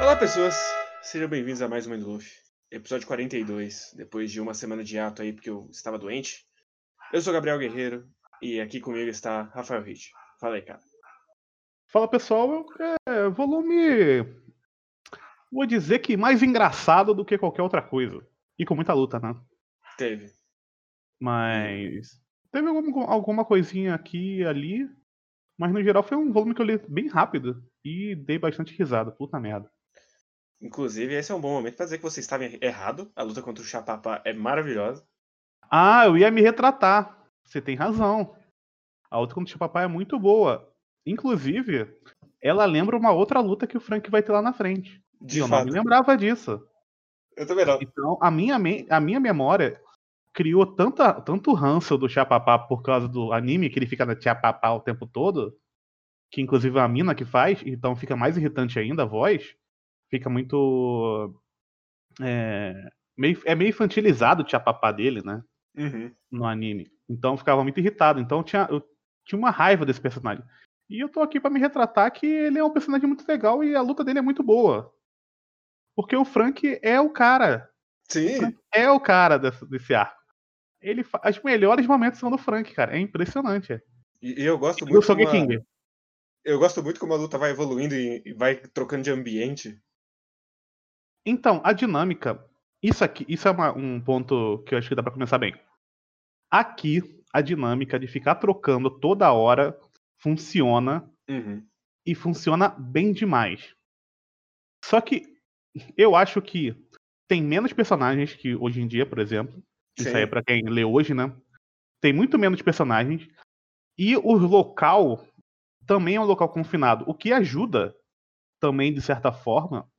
Olá, pessoas! Sejam bem-vindos a mais um Endluff, episódio 42, depois de uma semana de ato aí porque eu estava doente. Eu sou Gabriel Guerreiro e aqui comigo está Rafael Ritt. Fala aí, cara. Fala pessoal, é volume. Vou dizer que mais engraçado do que qualquer outra coisa. E com muita luta, né? Teve. Mas. Teve algum, alguma coisinha aqui e ali. Mas no geral foi um volume que eu li bem rápido. E dei bastante risada. Puta merda. Inclusive, esse é um bom momento para dizer que você estava errado. A luta contra o Chapapá é maravilhosa. Ah, eu ia me retratar. Você tem razão. A luta contra o Chapapá é muito boa. Inclusive, ela lembra uma outra luta que o Frank vai ter lá na frente. De eu fato. não me lembrava disso. Eu também não. Então, a minha, a minha memória criou tanta, tanto ranço do Chapapá por causa do anime, que ele fica na Chapapá o tempo todo, que inclusive é a mina que faz, então fica mais irritante ainda a voz. Fica muito. É meio, é meio infantilizado o Chapapá dele, né? Uhum. no anime. Então eu ficava muito irritado. Então eu tinha, eu tinha uma raiva desse personagem. E eu tô aqui pra me retratar que ele é um personagem muito legal e a luta dele é muito boa. Porque o Frank é o cara. Sim, É o cara desse, desse arco. Ele Os melhores momentos são do Frank, cara. É impressionante. e, e eu gosto E muito. como a- Sogeking. Eu gosto muito como a luta vai evoluindo e, e vai trocando de ambiente. Então, a dinâmica. Isso aqui, isso é uma- um ponto que eu acho que dá pra começar bem. Aqui, a dinâmica de ficar trocando toda hora funciona Uhum. e funciona bem demais. Só que eu acho que tem menos personagens que hoje em dia, por exemplo. Isso Sim. aí é pra quem lê hoje, né? Tem muito menos personagens. E o local também é um local confinado, o que ajuda também, de certa forma,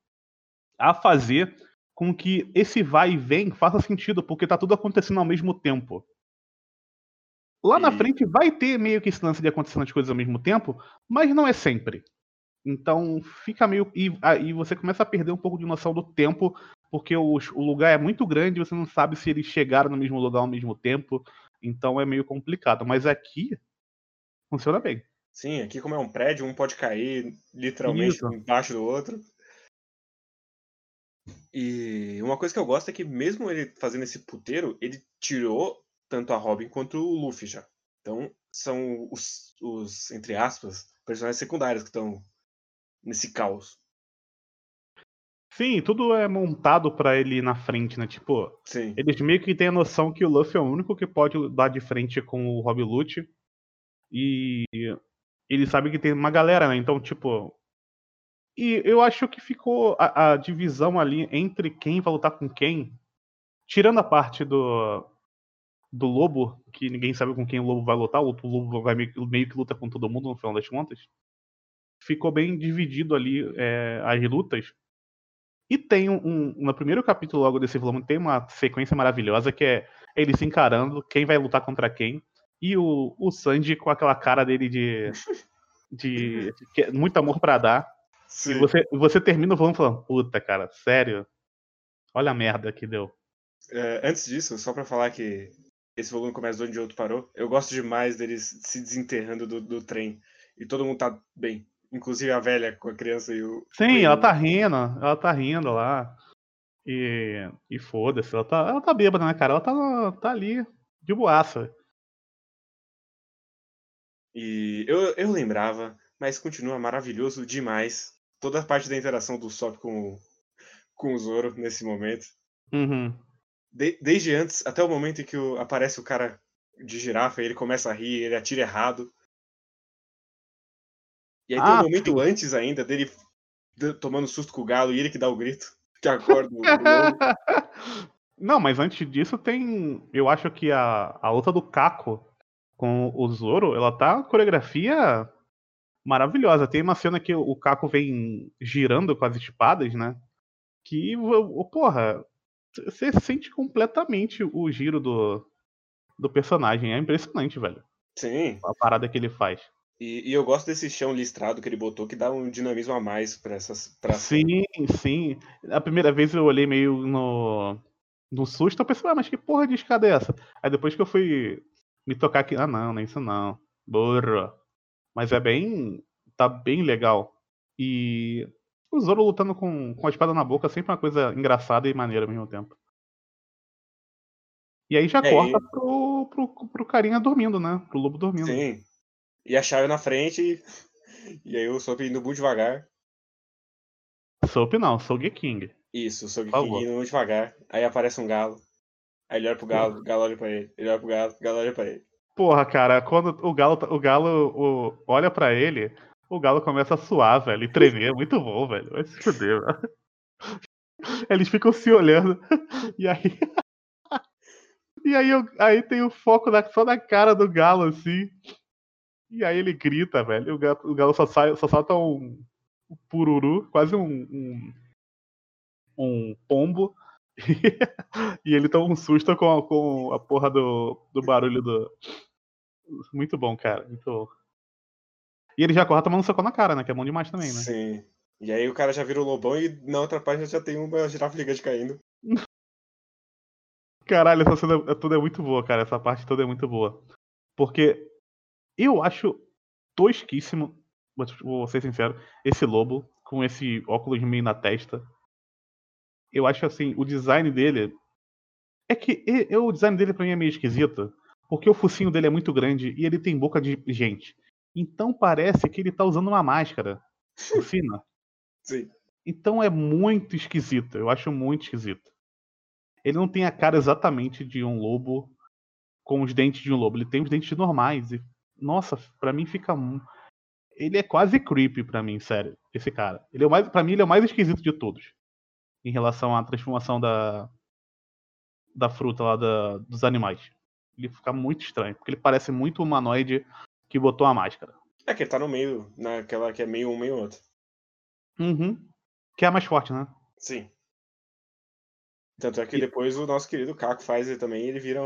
a fazer com que esse vai e vem faça sentido, porque tá tudo acontecendo ao mesmo tempo. Lá na E- frente vai ter meio que esse lance de acontecendo as coisas ao mesmo tempo, mas não é sempre. Então fica meio. E aí você começa a perder um pouco de noção do tempo, porque o, o lugar é muito grande, você não sabe se eles chegaram no mesmo lugar ao mesmo tempo. Então é meio complicado. Mas aqui funciona bem. Sim, aqui como é um prédio, um pode cair literalmente Isso. embaixo do outro. E uma coisa que eu gosto é que mesmo ele fazendo esse puteiro, ele tirou tanto a Robin quanto o Luffy já. Então são os, os entre aspas, personagens secundários que estão nesse caos. Sim, tudo é montado pra ele ir na frente, né? Tipo, Sim. eles meio que têm a noção que o Luffy é o único que pode dar de frente com o Rob Lute. E ele sabe que tem uma galera, né? Então, tipo. E eu acho que ficou a, a divisão ali entre quem vai lutar com quem. Tirando a parte do. Do lobo, que ninguém sabe com quem o lobo vai lutar, o lobo vai meio, que- meio que luta com todo mundo no final das contas. Ficou bem dividido ali é, as lutas. E tem um, um- No primeiro capítulo logo desse volume, tem uma sequência maravilhosa que é ele se encarando, quem vai lutar contra quem. E o, o Sanji com aquela cara dele de. de, de que- muito amor pra dar. Sim. E você, você termina o volume falando, puta, cara, sério? Olha a merda que deu. É, antes disso, só pra falar que esse volume começa de onde o outro parou, eu gosto demais deles se desenterrando do, do trem. E todo mundo tá bem. Inclusive a velha com a criança e o. Sim, e ela o- tá rindo, ela tá rindo lá. E, e foda-se, ela tá, ela tá bêbada, né, cara? Ela tá, tá ali, de boaça. E eu, eu lembrava, mas continua maravilhoso demais. Toda a parte da interação do Sop com, o- com o Zoro nesse momento. Uhum. De- desde antes, até o momento em que o- aparece o cara de girafa ele começa a rir, ele atira errado. E aí tem Ah, um momento antes ainda dele tomando susto com o galo e ele que dá o grito, que acorda o. Não, mas antes disso tem. Eu acho que a, a luta do Caco com o Zoro, ela tá coreografia maravilhosa. Tem uma cena que o Caco vem girando com as espadas, né? Que, porra, você sente completamente o giro do, do personagem. É impressionante, velho. Sim, A parada que ele faz. E, e eu gosto desse chão listrado que ele botou, que dá um dinamismo a mais pra essas. Pra. Sim, sim. A primeira vez eu olhei meio no, no susto, eu pensei, ah, mas que porra de escada é essa? Aí depois que eu fui me tocar aqui, ah não, não é isso não. Burro. Mas é bem. tá bem legal. E o Zoro lutando com, com a espada na boca é sempre uma coisa engraçada e maneira ao mesmo tempo. E aí já É, corta e- pro, pro, pro carinha dormindo, né? Pro lobo dormindo. Sim. E a chave na frente. E aí o Sop indo muito devagar. Soap não, Soul King. Isso, o favor. indo muito devagar. Aí aparece um galo. Aí ele olha pro galo, o galo olha pra ele. Ele olha pro galo, o galo olha pra ele. Porra, cara, quando o galo, tá- o galo o- olha pra ele, o galo começa a suar, velho, e tremer. Muito bom, velho. Vai se fuder, velho. Eles ficam se olhando. E aí. E aí, aí tem o foco na- só na cara do galo, assim. E aí ele grita, velho. e O galo, o galo só, sai, só solta um, um pururu, quase um, um, um pombo. E, ele toma um susto com, a- com a porra do, do barulho do. Muito bom, cara. Muito bom. E ele já corre tomando um soco na cara, né? Que é bom demais também, né? Sim. E aí o cara já vira o lobão e na outra página já tem uma girafa gigante caindo. Caralho, essa cena é- toda é muito boa, cara. Essa parte toda é muito boa. Porque eu acho tosquíssimo, vou ser sincero, esse lobo com esse óculos meio na testa. Eu acho assim, o design dele. É que eu- o design dele pra mim é meio esquisito. Porque o focinho dele é muito grande e ele tem boca de gente. Então parece que ele tá usando uma máscara cima. Sim. Então é muito esquisito. Eu acho muito esquisito. Ele não tem a cara exatamente de um lobo com os dentes de um lobo. Ele tem os dentes normais. E, nossa, pra mim fica. Ele é quase creepy pra mim, sério. Esse cara. Ele é o mais, pra mim, ele é o mais esquisito de todos. Em relação à transformação da. Da fruta lá da- dos animais. Ele fica muito estranho. Porque ele parece muito humanoide que botou a máscara. É que ele tá no meio, naquela que é meio um, meio outro. Uhum. Que é a mais forte, né? Sim. Tanto é que E- depois o nosso querido Caco faz ele também ele vira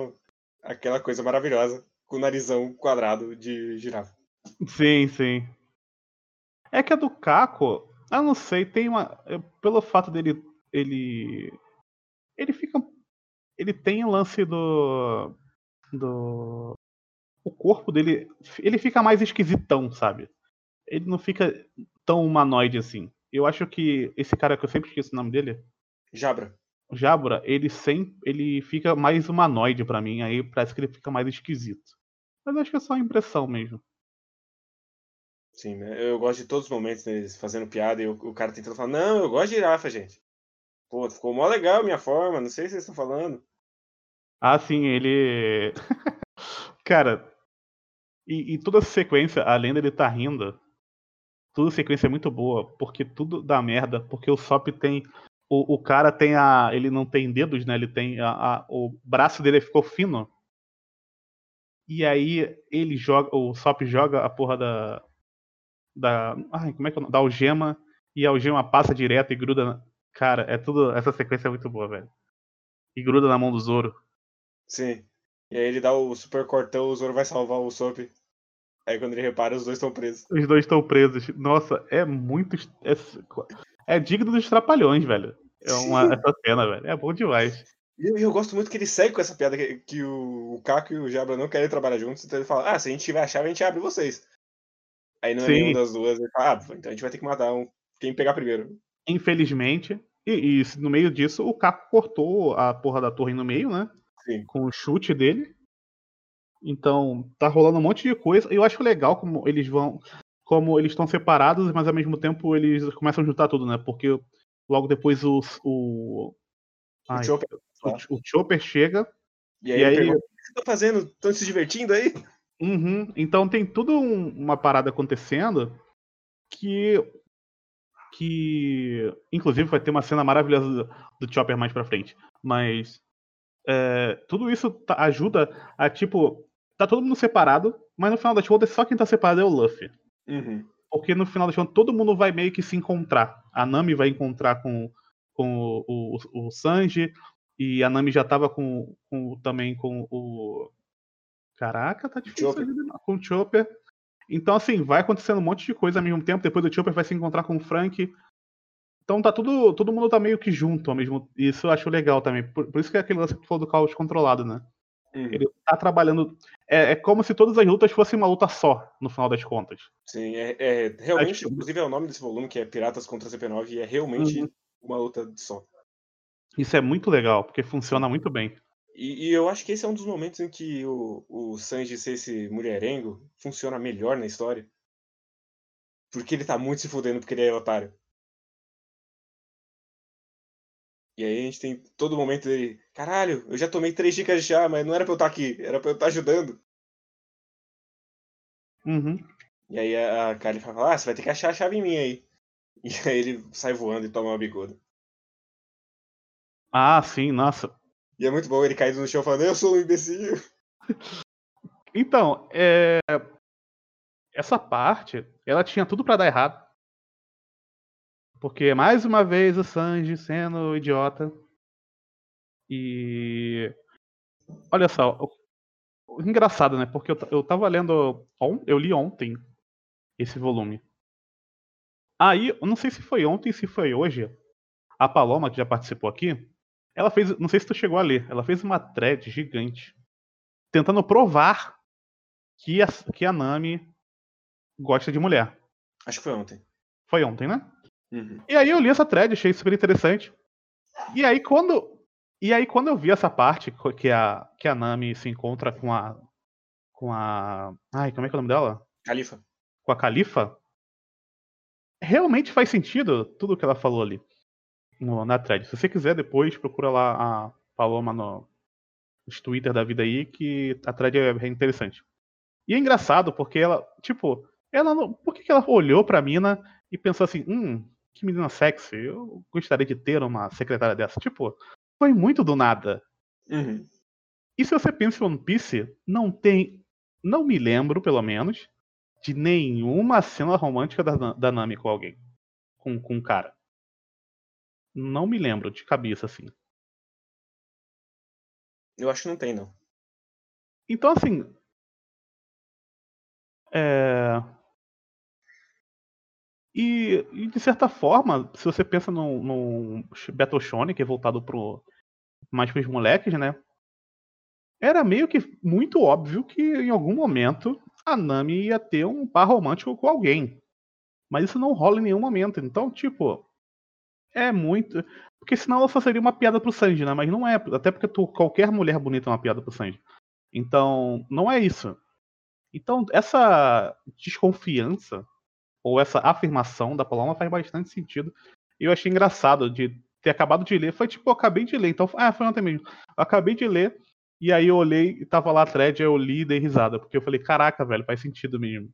aquela coisa maravilhosa com o narizão quadrado de girafa. Sim, sim. É que a do Caco, eu não sei, tem uma. Pelo fato dele. Ele. Ele fica. Ele tem o lance do. Do. O corpo dele. Ele fica mais esquisitão, sabe? Ele não fica tão humanoide assim. Eu acho que esse cara que eu sempre esqueço o nome dele, Jabra. Jabra, ele sempre. Ele fica mais humanoide pra mim, aí parece que ele fica mais esquisito. Mas acho que é só impressão mesmo. Sim, né? Eu gosto de todos os momentos deles fazendo piada e o, o cara tentando falar, não, eu gosto de girafa, gente. Pô, ficou mó legal a minha forma, não sei se vocês estão falando. Ah, sim, ele. Cara, e, e toda essa sequência, além dele tá rindo, toda a sequência é muito boa, porque tudo dá merda, porque o Sop tem. O, o cara tem a. Ele não tem dedos, né? Ele tem. A, a- o braço dele ficou fino. E aí ele joga. O Sop joga a porra da. Da. Ai, como é que é? Da algema. E a algema passa direto e gruda. na- Cara, é tudo. Essa sequência é muito boa, velho. E gruda na mão do Zoro. Sim. E aí ele dá o super cortão, o Zoro vai salvar o Sop. Aí quando ele repara, os dois estão presos. Os dois estão presos. Nossa, é muito. É, é digno dos trapalhões, velho. É uma, essa cena, velho. É bom demais. E eu, eu gosto muito que ele segue com essa piada que, que o, o Caco e o Jabra não querem trabalhar juntos, então ele fala, ah, se a gente tiver a chave, a gente abre vocês. Aí não é Sim. nenhuma das duas, ele fala, ah, então a gente vai ter que matar um, quem pegar primeiro. Infelizmente. E, e no meio disso, o Caco cortou a porra da torre no meio, né? Sim. Com o chute dele. Então, tá rolando um monte de coisa. E eu acho legal como eles vão. Como eles estão separados, mas ao mesmo tempo eles começam a juntar tudo, né? Porque logo depois o. O, ai, O Chopper, o, o Chopper chega. E aí E ele aí- pergunta, o que vocês estão fazendo? Estão se divertindo aí? Uhum. Então tem tudo um- uma parada acontecendo que. Que. Inclusive vai ter uma cena maravilhosa do, do Chopper mais pra frente. Mas. é, tudo isso tá- ajuda a, tipo. Tá todo mundo separado, mas no final das contas só quem tá separado é o Luffy. Uhum. Porque no final das contas todo mundo vai meio que se encontrar. A Nami vai encontrar com, com o, o, o Sanji. E a Nami já tava com, com também com o. Caraca, tá difícil Chopper. né? com o Chopper. Então, assim, vai acontecendo um monte de coisa ao mesmo tempo. Depois o Chopper vai se encontrar com o Frank. Então tá tudo. Todo mundo tá meio que junto ao mesmo. Isso eu acho legal também. Por, por isso que é aquele lance que tu falou do caos controlado, né? Uhum. Ele tá trabalhando. É, é como se todas as lutas fossem uma luta só, no final das contas. Sim, é, é realmente, Acho inclusive é o nome desse volume, que é Piratas contra CP9, e é realmente Uhum. uma luta só. Isso é muito legal, porque funciona muito bem. E, e eu acho que esse é um dos momentos em que o, o Sanji ser esse mulherengo funciona melhor na história. Porque ele tá muito se fudendo porque ele é otário. E aí a gente tem todo momento dele, caralho, eu já tomei três dicas de chá, mas não era pra eu estar aqui, era pra eu estar ajudando. Uhum. E aí a Kali fala, ah, você vai ter que achar a chave em mim aí. E aí ele sai voando e toma uma bicuda. Ah, sim, nossa. E é muito bom ele caído no chão falando, eu sou um imbecil. Então, é... essa parte, ela tinha tudo pra dar errado. Porque, mais uma vez, o Sanji sendo idiota. E. Olha só. Engraçado, né? Porque eu, eu tava lendo. Eu li ontem esse volume. Aí, eu não sei se foi ontem, se foi hoje. A Paloma, que já participou aqui, ela fez. Não sei se tu chegou a ler. Ela fez uma thread gigante. Tentando provar que a, que a Nami gosta de mulher. Acho que foi ontem. Foi ontem, né? Uhum. E aí eu li essa thread, achei super interessante. E aí quando e aí quando eu vi essa parte que a que a Nami se encontra com a com a ai, como é que é o nome dela? Califa. Com a Califa, realmente faz sentido tudo que ela falou ali no- na thread. Se você quiser depois procura lá a Paloma no nos Twitter da vida aí que a thread é bem interessante. E é engraçado porque ela, tipo, ela não, por que que ela olhou pra mina e pensou assim, hum, que menina sexy, eu gostaria de ter uma secretária dessa. Tipo, foi muito do nada. Uhum. E se você pensa em One Piece, não tem, não me lembro, pelo menos, de nenhuma cena romântica da, da Nami com alguém. Com, com um cara. Não me lembro de cabeça, assim. Eu acho que não tem, não. Então, assim. É... E, e, de certa forma, se você pensa num, num Battle Shonen, que é voltado pro, mais pros moleques, né? Era meio que muito óbvio que em algum momento a Nami ia ter um par romântico com alguém. Mas isso não rola em nenhum momento. Então, tipo, é muito. Porque senão ela só seria uma piada pro Sanji, né? Mas não é. Até porque tu, qualquer mulher bonita é uma piada pro Sanji. Então, não é isso. Então, essa desconfiança ou essa afirmação da Paloma faz bastante sentido. E eu achei engraçado de ter acabado de ler. Foi tipo, eu acabei de ler. Então, ah, foi ontem mesmo. Eu acabei de ler. E aí eu olhei e tava lá a thread, aí eu li e dei risada. Porque eu falei, caraca, velho, faz sentido mesmo.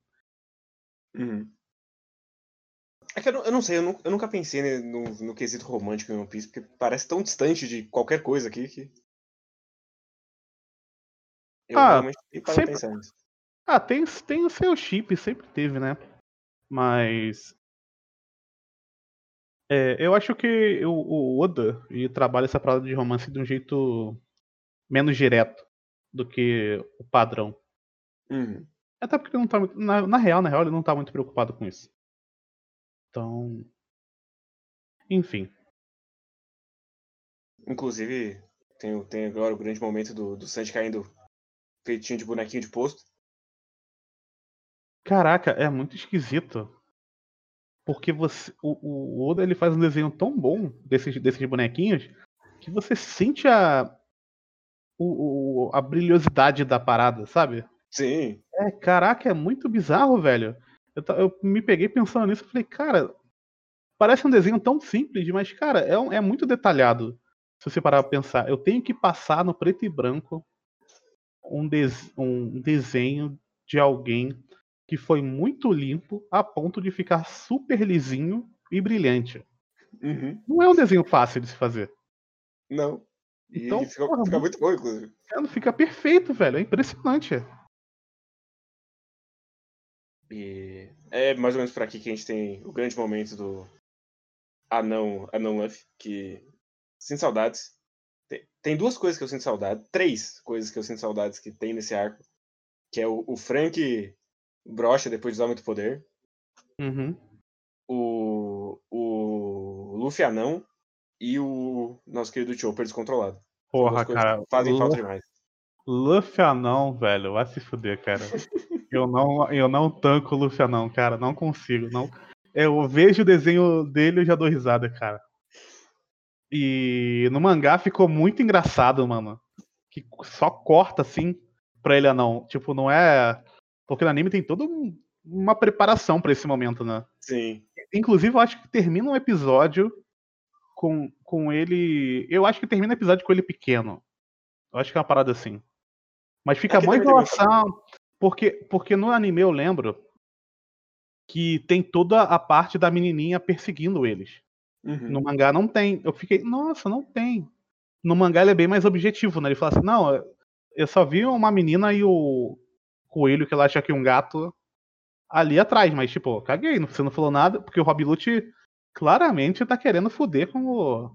Uhum. É que eu não, eu não sei, eu, nu- eu nunca pensei né, no, no quesito romântico em One Piece, porque parece tão distante de qualquer coisa aqui que. Eu Ah, realmente nem paro pra sempre- pensar nisso. Ah, tem, tem o seu chip, sempre teve, né? Mas. É, eu acho que o, o Oda ele trabalha essa parada de romance de um jeito menos direto do que o padrão. Uhum. Até porque ele não tá muito. Na, na real, na real, ele não tá muito preocupado com isso. Então. Enfim. Inclusive, tem, tem agora o grande momento do, do Sanji caindo feitinho de bonequinho de posto. Caraca, é muito esquisito. Porque você. O, o Oda ele faz um desenho tão bom desses, desses bonequinhos que você sente a. O, o- a brilhosidade da parada, sabe? Sim. É, caraca, é muito bizarro, velho. Eu, eu me peguei pensando nisso e falei, cara, parece um desenho tão simples, mas, cara, é, um- é muito detalhado. Se você parar pra pensar, eu tenho que passar no preto e branco um, des- um desenho de alguém que foi muito limpo a ponto de ficar super lisinho e brilhante. Uhum. Não é um desenho fácil de se fazer. Não. E Então, fica, porra, fica muito- muito bom, inclusive. Cara, Fica perfeito, velho. É impressionante. E é mais ou menos por aqui que a gente tem o grande momento do Anão, Anão Luffy, que sinto saudades. Tem, tem duas coisas que eu sinto saudade, três coisas que eu sinto saudades que tem nesse arco, que é o, o Frank brocha depois de usar muito poder, Uhum. o, o Luffy Anão e o nosso querido Chopper descontrolado. Porra, cara. Fazem falta demais. Luffy anão, velho, vai se fuder, cara. Eu não, eu não tanco o Luffy anão, cara, não consigo, não. Eu vejo o desenho dele e já dou risada, cara. E no mangá ficou muito engraçado, mano. Que só corta assim pra ele anão. Tipo, não é. Porque no anime tem toda um, uma preparação para esse momento, né? Sim. Inclusive, eu acho que termina um episódio com, com ele. Eu acho que termina o episódio com ele pequeno. Eu acho que é uma parada assim. Mas fica Aqui boa também tem enrolação. Porque, porque no anime eu lembro que tem toda a parte da menininha perseguindo eles. Uhum. No mangá não tem. Eu fiquei, nossa, não tem. No mangá ele é bem mais objetivo, né? Ele fala assim, não, eu só vi uma menina e o coelho que ela acha que é um gato ali atrás, mas tipo, caguei, você não falou nada, porque o Rob Lute claramente tá querendo foder com o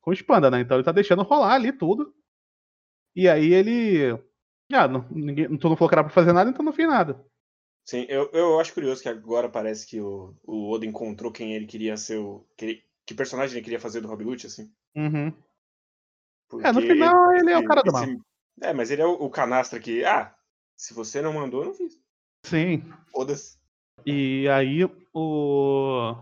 com o Spanda, né? Então ele tá deixando rolar ali tudo. E aí ele ah, não, ninguém, tu não falou que era pra fazer nada, então não fiz nada. Sim, eu, eu acho curioso que agora parece que o, o Oda encontrou quem ele queria ser o. Que, que personagem ele queria fazer do Rob Lute, assim. Uhum. Porque É, no final ele é o cara do mal. esse- É, mas ele é o, o canastra que. Ah, se você não mandou, eu não fiz. Sim. Foda-se. E aí o.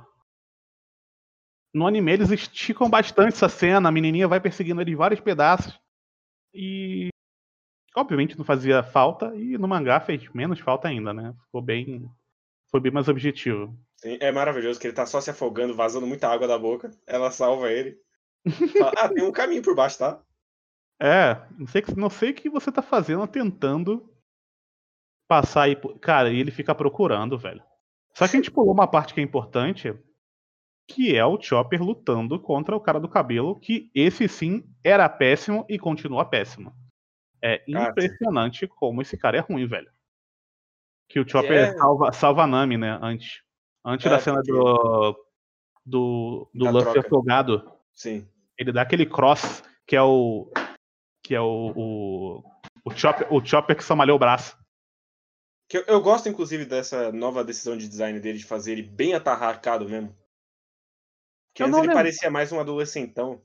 No anime eles esticam bastante essa cena, a menininha vai perseguindo ele em vários pedaços. E. Obviamente não fazia falta, e no mangá fez menos falta ainda, né? Ficou bem. Foi bem mais objetivo. Sim, É maravilhoso que ele tá só se afogando, vazando muita água da boca. Ela salva ele. Fala, ah, tem um caminho por baixo, tá? É, não sei, não sei o que você tá fazendo tentando passar aí. por- Cara, e ele fica procurando, velho. Só que a gente pulou uma parte que é importante, que é o Chopper lutando contra o cara do cabelo, que esse sim era péssimo e continua péssimo. É impressionante como esse cara é ruim, velho. Que o Chopper É. salva, salva a Nami, né? Antes. Antes É, da cena porque- do. Do, do Luffy afogado. Sim. Ele dá aquele cross, que é o. Que é o. O, o, chopper, o chopper que só malhou o braço. Que eu, eu gosto, inclusive, dessa nova decisão de design dele de fazer ele bem atarracado mesmo. Que Eu antes não ele lembro. parecia mais um adolescentão.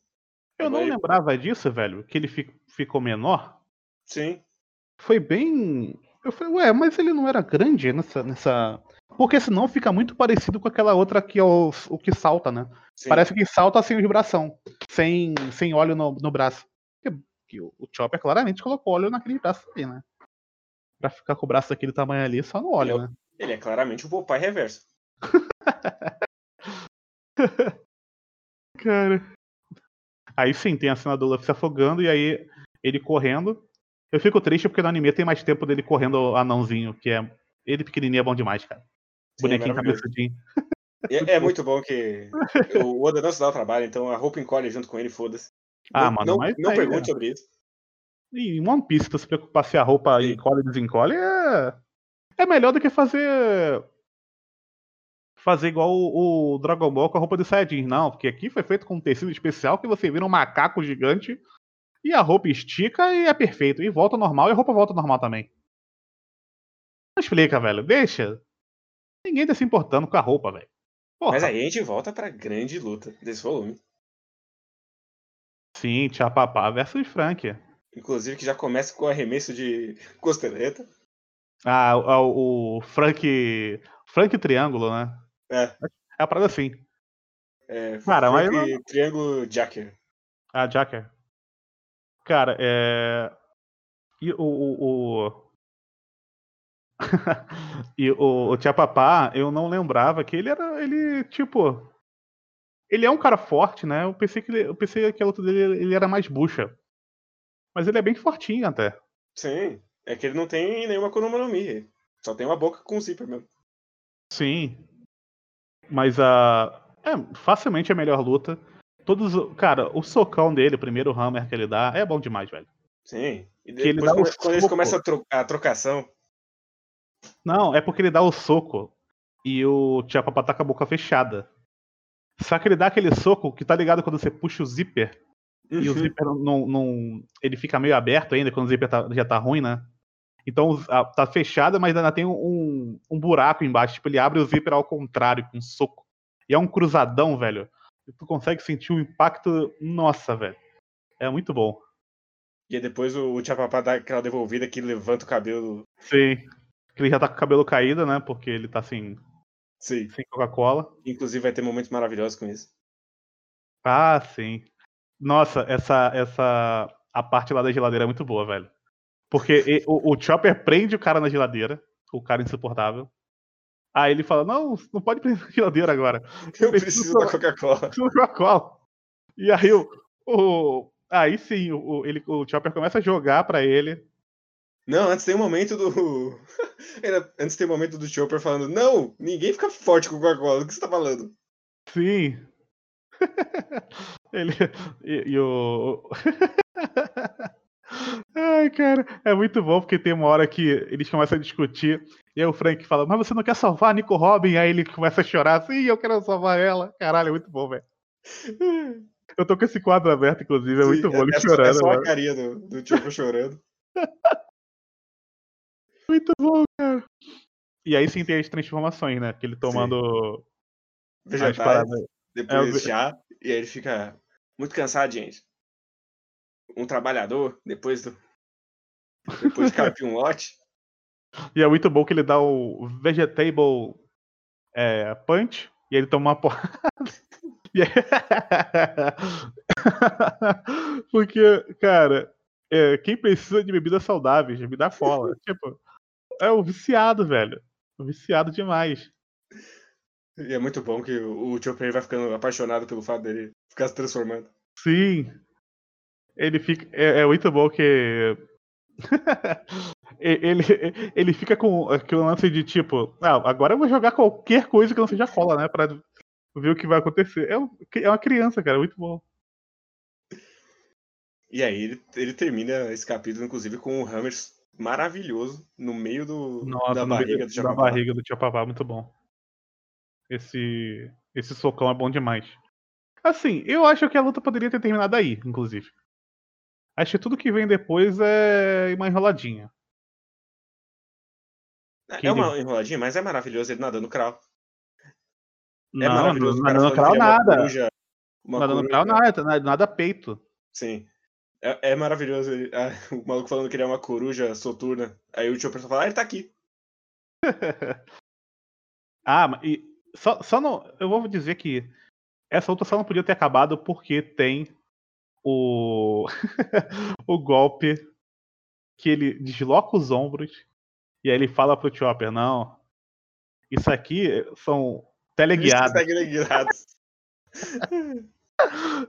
Eu não Agora ele- lembrava disso, velho. Que ele fi- ficou menor. Sim. Foi bem. Eu falei, ué, mas ele não era grande nessa. nessa... Porque senão fica muito parecido com aquela outra que é o, o que salta, né? sim. Parece que salta sem vibração. Sem, sem óleo no, no braço. Que, que o, o Chopper claramente colocou óleo naquele braço ali, né? Pra ficar com o braço daquele tamanho ali, só no óleo, Ele é né? Ele é claramente o Popeye reverso. Cara. Aí sim, tem a cena do Luffy se afogando e aí ele correndo. Eu fico triste porque no anime tem mais tempo dele correndo anãozinho, que é. Ele pequenininho é bom demais, cara. Sim, é Bonequinho maravilhoso. cabeçudinho. E É, muito bom que o Oda não se dá o trabalho, então a roupa encolhe junto com ele, foda-se. Ah, não, mano, não, mas não aí, pergunte né? sobre isso. E em One Piece, se preocupar se a roupa Sim. encolhe ou desencolhe, é. É melhor do que fazer. Fazer igual o, o Dragon Ball com a roupa de Saiyajin. Não, porque aqui foi feito com um tecido especial que você vira um macaco gigante e a roupa estica e é perfeito. E volta ao normal e a roupa volta ao normal também. Não explica, velho. Deixa. Ninguém tá se importando com a roupa, velho. Mas aí a gente volta pra grande luta desse volume. Sim, Tia Papá versus Frank. Inclusive que já começa com o arremesso de costeleta. Ah, o, o Frank. Frank Triângulo, né? É, É a parada assim. é Cara, mas Frank Triângulo Jacker. Ah, Jacker. Cara, é. E o. o, o... e o, o Tia Papá, eu não lembrava que ele era. Ele, tipo. Ele é um cara forte, né? Eu pensei que, ele, eu pensei que a luta dele ele era mais bucha. Mas ele é bem fortinho até. Sim, é que ele não tem nenhuma Mi. Só tem uma boca com zíper mesmo. Sim. Mas a. É, facilmente a melhor luta. Todos. Cara, o socão dele, o primeiro hammer que ele dá, é bom demais, velho. Sim. E Que ele depois, dá quando, quando eles começam a, tro- a trocação. Não, é porque ele dá o soco e o Tchapapa tá com a boca fechada. Só que ele dá aquele soco que tá ligado quando você puxa o zíper e o zíper não, não- não- Ele fica meio aberto ainda quando o zíper tá- já tá ruim, né? Então a- tá fechada, mas ainda tem um, um buraco embaixo. Tipo, ele abre o zíper ao contrário, com um soco. E é um cruzadão, velho. E tu consegue sentir o impacto. Nossa, velho. É muito bom. E aí depois o, o Tchapapá dá aquela devolvida que levanta o cabelo. Sim. Ele já tá com o cabelo caído, né? Porque ele tá sem, Sim. sem Coca-Cola. Inclusive vai ter momentos maravilhosos com isso. Ah, sim. Nossa, essa, essa. A parte lá da geladeira é muito boa, velho. Porque o, o Chopper prende o cara na geladeira, o cara insuportável. Aí ele fala: Não, não pode prender na geladeira agora. Eu preciso preciso da Coca-Cola. Coca-Cola. E aí o. o aí sim, o, ele, o Chopper começa a jogar pra ele. Não, antes tem um momento do. Antes tem um momento do Chopper falando: Não, ninguém fica forte com Coca-Cola. O que você tá falando? Sim. ele. E, e o. Ai, cara, é muito bom porque tem uma hora que eles começam a discutir e aí o Frank fala, mas você não quer salvar a Nico Robin? Aí ele começa a chorar, sim, eu quero salvar ela. Caralho, é muito bom, velho. Eu tô com esse quadro aberto, inclusive, é Sim, muito bom ele é, só- chorando. É só a mano. carinha do, do Chopper chorando. Muito bom, cara. E aí sim tem as transformações, né? Que ele tomando Vegetais, depois É, chá, e aí ele fica muito cansado, gente. Um trabalhador, depois do. Depois de capir um lote. E é muito bom que ele dá o Vegetable é, Punch e ele toma uma porrada. Porque, cara, é, quem precisa de bebidas saudáveis, bebida cola, tipo, é o viciado, velho. O viciado demais. E é muito bom que o, o Chopper vai ficando apaixonado pelo fato dele ficar se transformando. Sim. Ele fica. É, é muito bom que. Ele, ele fica com aquele lance de tipo, ah, agora eu vou jogar qualquer coisa que não seja cola, né? Pra ver o que vai acontecer. É, é uma criança, cara, muito bom. E aí ele, ele termina esse capítulo, inclusive, com um Hammer maravilhoso no meio do, Nossa, da no meio barriga do da barriga do muito bom. Esse, esse socão é bom demais. Assim, eu acho que a luta poderia ter terminado aí, inclusive. Acho que tudo que vem depois é uma enroladinha. É uma enroladinha, mas é maravilhoso ele nadando crawl. É não, maravilhoso não, o cara não, não falando que ele é nada. coruja- Nadando crau nada, nada, peito. Sim. É, é maravilhoso ele- ah, o maluco falando que ele é uma coruja soturna. Aí o Chopper fala, ah, ele tá aqui. Ah, e só, só não. Eu vou dizer que essa luta só não podia ter acabado porque tem o. o golpe que ele desloca os ombros e aí ele fala pro Chopper, não. Isso aqui são teleguiadas. Teleguiados.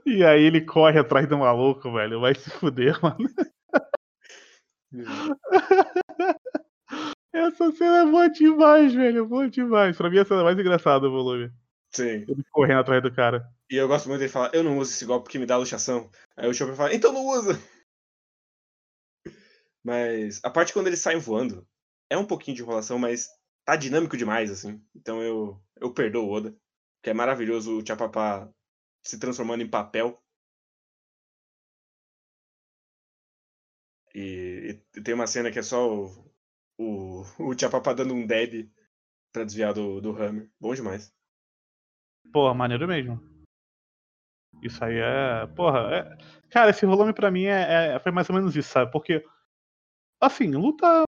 E aí ele corre atrás do maluco, velho. Vai se fuder, mano. Essa cena é boa demais, velho. Boa demais. Pra mim, é a cena mais engraçada do volume. Sim. Ele correndo atrás do cara. E eu gosto muito dele falar, eu não uso esse golpe porque me dá luxação. Aí o Chopper fala, então não usa! Mas a parte quando eles saem voando é um pouquinho de enrolação, mas tá dinâmico demais, assim. Então eu, eu perdoo o Oda. Que é maravilhoso o Chapapá se transformando em papel. E, e tem uma cena que é só o, o, o Chapapá dando um dab pra desviar do, do Hammer. Bom demais. Porra, maneiro mesmo. Isso aí é. Porra, é... cara, esse volume pra mim é, é- foi mais ou menos isso, sabe? Porque, assim, luta.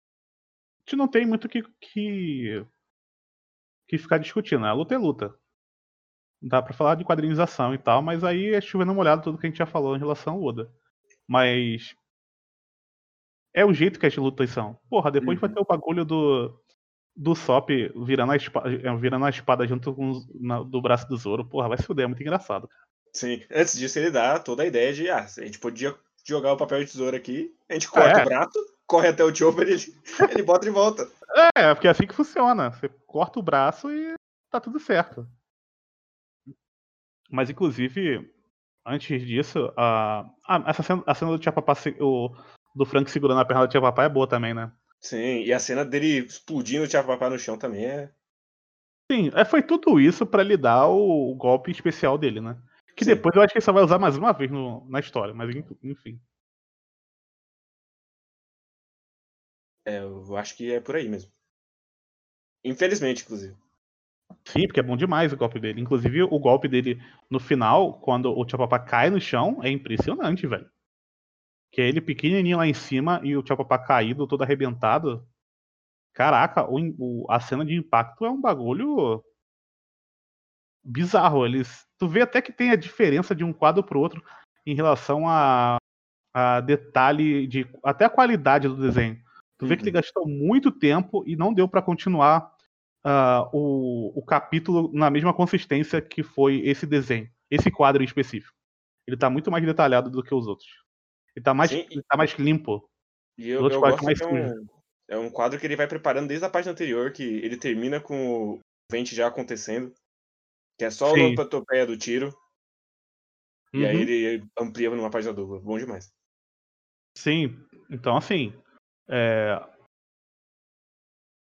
Gente não tem muito que. que, que ficar discutindo, né? A luta é luta. Dá pra falar de quadrinização e tal, mas aí é chovendo molhado tudo que a gente já falou em relação ao Oda. Mas. É o jeito que as lutas são. Porra, depois vai Uhum. ter o bagulho do. Do Sop virando a espada, virando a espada junto com os- na- do braço do Zoro. Porra, vai se fuder, é muito engraçado. cara. Sim, antes disso ele dá toda a ideia de, ah, a gente podia jogar o papel de tesoura aqui, a gente corta É. o braço, corre até o Chopper e ele, ele bota de volta. É, porque é assim que funciona. Você corta o braço e tá tudo certo. Mas, inclusive, antes disso, a, a- essa cena, a cena do Tia Papá, o, do Frank segurando a perna do Tia Papá é boa também, né? Sim, e a cena dele explodindo o Chapapá no chão também é. Sim, é, foi tudo isso pra lhe dar o, o golpe especial dele, né? Que Sim. depois eu acho que ele só vai usar mais uma vez no- na história, mas en- enfim. É, Eu acho que é por aí mesmo. Infelizmente, inclusive. Sim, porque é bom demais o golpe dele. Inclusive, o golpe dele no final, quando o Tia Papá cai no chão, é impressionante, velho. Que é ele pequenininho lá em cima e o Chopper caído, todo arrebentado. Caraca, o, o, a cena de impacto é um bagulho bizarro. Eles, tu vê até que tem a diferença de um quadro pro outro em relação a, a detalhe de até a qualidade do desenho. Tu vê que ele uhum. gastou muito tempo e não deu para continuar uh, o, o capítulo na mesma consistência que foi esse desenho, esse quadro em específico. Ele tá muito mais detalhado do que os outros. Ele tá mais, ele tá mais limpo. E eu, eu gosto mais que é um, é um quadro que ele vai preparando desde a página anterior, que ele termina com o vente já acontecendo. Que é só Sim. a onomatopeia do tiro. E aí uhum. ele amplia numa página dupla. Bom demais. Sim, então assim. É...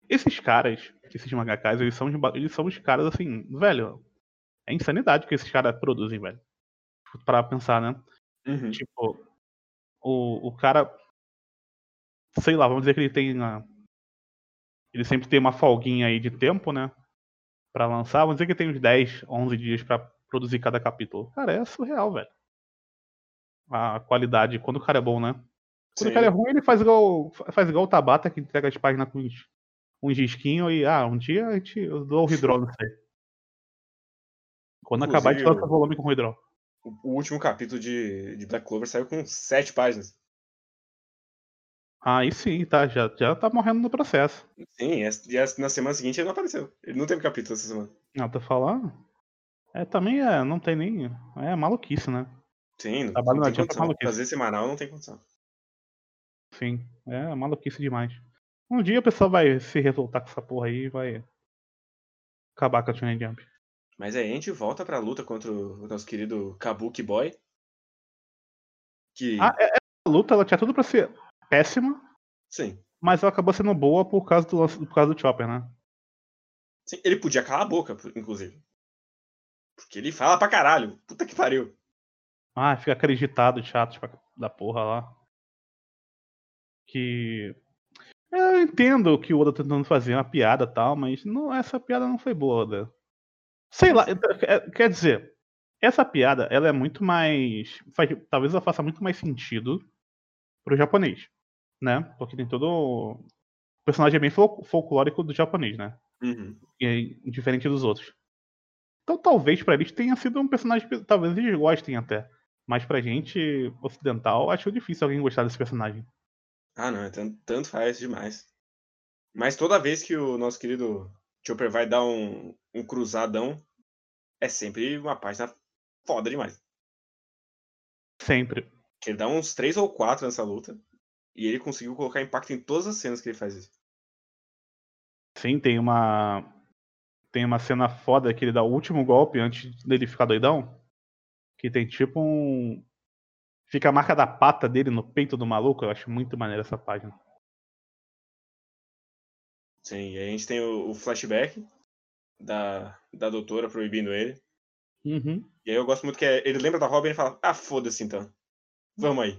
Esses caras, esses mangakas, eles são, eles são os caras assim, velho. É insanidade que esses caras produzem, velho. Pra pensar, né? Uhum. Tipo, o, o cara. Sei lá, vamos dizer que ele tem. Uma, ele sempre tem uma folguinha aí de tempo, né? para lançar, vamos dizer que tem uns 10, 11 dias para produzir cada capítulo. Cara, é surreal, velho. A qualidade, quando o cara é bom, né? Quando Sim. o cara é ruim, ele faz igual, faz igual o Tabata, que entrega as páginas com uns, uns risquinhos e, ah, um dia a gente eu dou o Hidrol, não sei. Quando Inclusive, acabar, a gente lança o volume com o Hidrol. O último capítulo de, de Black Clover saiu com 7 páginas. Aí sim, tá. Já, já tá morrendo no processo. Sim, e na semana seguinte ele não apareceu. Ele não teve capítulo essa semana. Não, tô falando. É, também é, não tem nem. É maluquice, né? Sim, não, não tem condição. Maluquice. Fazer semanal não tem condição. Sim, é maluquice demais. Um dia o pessoal vai se revoltar com essa porra aí e vai acabar com a Shonen Jump. Mas aí a gente volta pra luta contra o nosso querido Kabuki Boy. Que... Ah, é, a luta ela tinha tudo pra ser péssima. Sim. Mas ela acabou sendo boa por causa do, por causa do Chopper, né? Sim, ele podia calar a boca, inclusive. Porque ele fala pra caralho. Puta que pariu. Ah, fica acreditado, chato da porra lá. Que. Eu entendo que o Oda tá tentando fazer uma piada e tal, mas não, essa piada não foi boa, Oda. Sei lá, é, quer dizer, essa piada ela é muito mais. Faz, talvez ela faça muito mais sentido pro japonês né? Porque tem todo. O personagem é bem folclórico do japonês, né? Uhum. E é diferente dos outros. Então talvez para eles tenha sido um personagem que talvez eles gostem até. Mas pra gente ocidental, acho difícil alguém gostar desse personagem. Ah, não, é tanto, tanto faz demais. Mas toda vez que o nosso querido Chopper vai dar um, um cruzadão, é sempre uma página foda demais. Sempre. Ele dá uns três ou quatro nessa luta. E ele conseguiu colocar impacto em todas as cenas que ele faz isso. Sim, tem uma. Tem uma cena foda que ele dá o último golpe antes dele ficar doidão. Que tem tipo um. Fica a marca da pata dele no peito do maluco. Eu acho muito maneiro essa página. Sim, e a gente tem o, o flashback da, da doutora proibindo ele. Uhum. E aí eu gosto muito que é, ele lembra da Robin e fala: Ah, foda-se então. Vamos aí.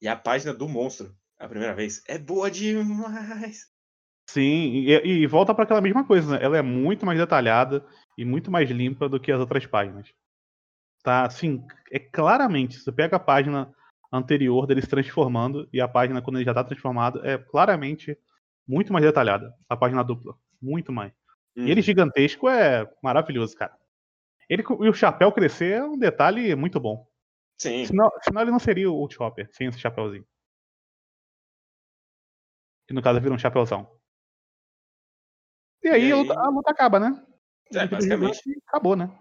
E a página do monstro, a primeira vez, é boa demais. Sim, e, e volta para aquela mesma coisa, né? Ela é muito mais detalhada e muito mais limpa do que as outras páginas. Tá, assim, é claramente, você pega a página anterior dele se transformando e a página quando ele já tá transformado é claramente muito mais detalhada. A página dupla, muito mais. E ele uhum. gigantesco é maravilhoso, cara. Ele e o chapéu crescer é um detalhe muito bom. Sim. Senão, senão ele não seria o Chopper, sem esse chapéuzinho. Que no caso vira um chapéuzão. E aí, e aí... A, luta, a, luta, acaba, né? É, basicamente. Acabou, né?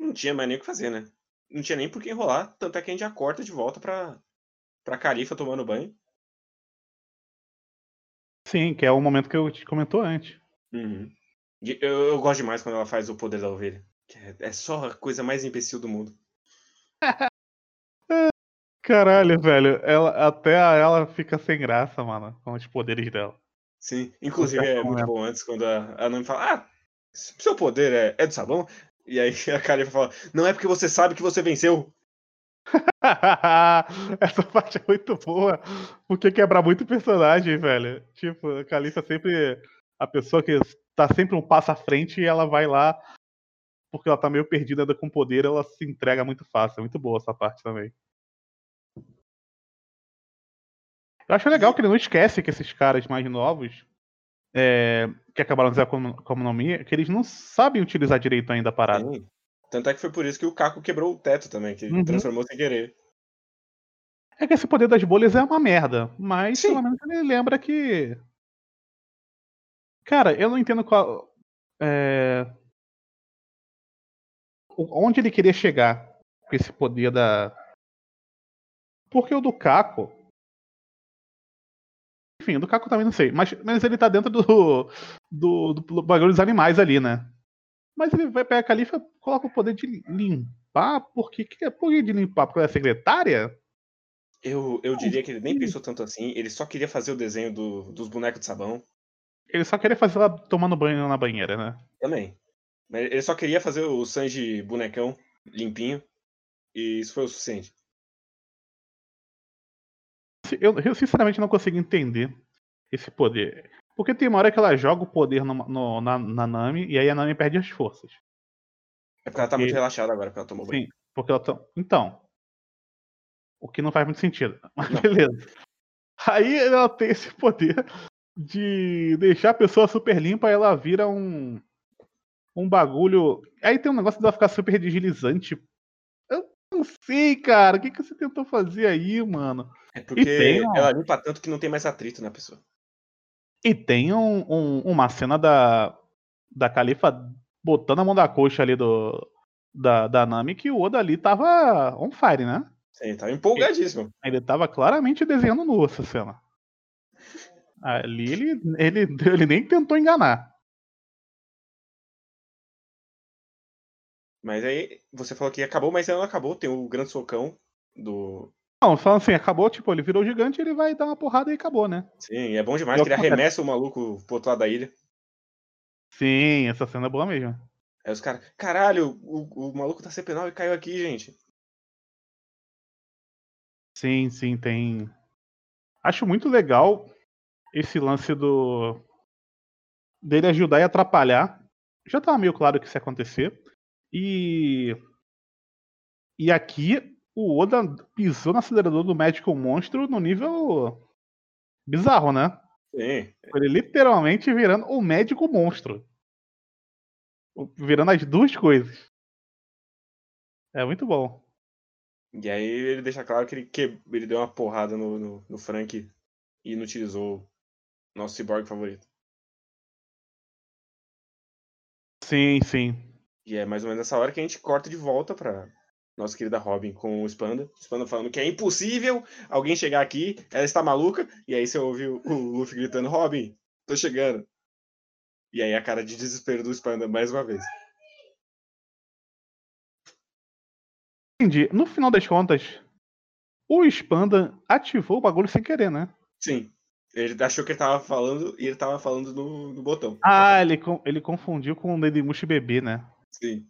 Não tinha mais nem o que fazer, né? Não tinha nem por que enrolar, tanto é que a gente já corta de volta pra, pra Califa tomando banho. Sim, que é o momento que eu te comentou antes. Uhum. Eu, eu, gosto demais quando ela faz o poder da ovelha. É, é só a coisa mais imbecil do mundo. Caralho, velho. Ela, até ela fica sem graça, mano, com os poderes dela. Sim, inclusive é muito bom antes quando a, a Nami fala: Ah, seu poder é, é do sabão? E aí a Califa fala: Não é porque você sabe que você venceu. Essa parte é muito boa, porque quebra muito personagem, velho. Tipo, a Califa sempre a pessoa que tá sempre um passo à frente e ela vai lá porque ela tá meio perdida com poder, ela se entrega muito fácil. É muito boa essa parte também. Eu acho legal que ele não esquece que esses caras mais novos, é, que acabaram de usar como, como nome, que eles não sabem utilizar direito ainda a parada. Sim. Tanto é que foi por isso que o Caco quebrou o teto também, que Uhum. transformou sem querer. É que esse poder das bolhas é uma merda, mas Sim. pelo menos ele lembra que. Cara, eu não entendo qual. é, Onde ele queria chegar com esse poder da. Porque o do Caco. Enfim, do Caco também não sei. Mas, mas ele tá dentro do, do, do bagulho dos animais ali, né? Mas ele vai pegar a Califa e coloca o poder de limpar. Por que, que- por que de limpar? Porque ela é secretária? Eu, eu diria que ele nem pensou tanto assim, ele só queria fazer o desenho do- dos bonecos de sabão Ele só queria fazer ela tomando banho na banheira, né? também. Mas ele só queria fazer o Sanji bonecão limpinho e isso foi o suficiente. Eu, eu sinceramente não consigo entender esse poder. Porque tem uma hora que ela joga o poder no- no- na, na Nami e aí a Nami perde as forças. É porque ela tá Porque- muito relaxada agora, porque ela tomou banho. Sim, porque ela. Então. O que não faz muito sentido. Mas Não. beleza. Aí ela tem esse poder de deixar a pessoa super limpa e ela vira um. Um bagulho. Aí tem um negócio dela ficar super deslizante. Não sei, cara. O que, que você tentou fazer aí, mano? É porque tem ela limpa tanto que não tem mais atrito na pessoa. E tem um- um- uma cena da, da Califa botando a mão da coxa ali do, da, da Nami que o Oda ali tava on fire, né? Sim, tá empolgadíssimo. Ele tava claramente desenhando nu essa cena. Ali ele, ele, ele nem tentou enganar. Mas aí você falou que acabou, mas não acabou. Tem o grande socão do. Não, falando assim, acabou, tipo, ele virou gigante, ele vai dar uma porrada e acabou, né? Sim, é bom demais É que ele arremessa o maluco pro outro lado da ilha. Sim, essa cena é boa mesmo. Aí os caras, caralho, o, o maluco tá penal e caiu aqui, gente. Sim, sim, tem. Acho muito legal esse lance do. dele ajudar e atrapalhar. Já tava meio claro que isso ia acontecer. E. E aqui o Oda pisou no acelerador do médico monstro no nível bizarro, né? Sim. Ele literalmente virando o médico monstro. Virando as duas coisas. É muito bom. E aí ele deixa claro que ele, que... ele deu uma porrada no, no, no Frank e inutilizou nosso cyborg favorito. Sim, sim. E é mais ou menos nessa hora que a gente corta de volta pra nossa querida Robin com o Spanda. O Spanda falando que é impossível alguém chegar aqui, ela está maluca. E aí você ouve o, o Luffy gritando: Robin, tô chegando. E aí a cara de desespero do Spanda mais uma vez. Entendi. No final das contas, o Spanda ativou o bagulho sem querer, né? Sim. Ele achou que ele tava falando e ele tava falando no, no botão. Ah, ele, ele confundiu com o Dedimushi bebê, né? Sim.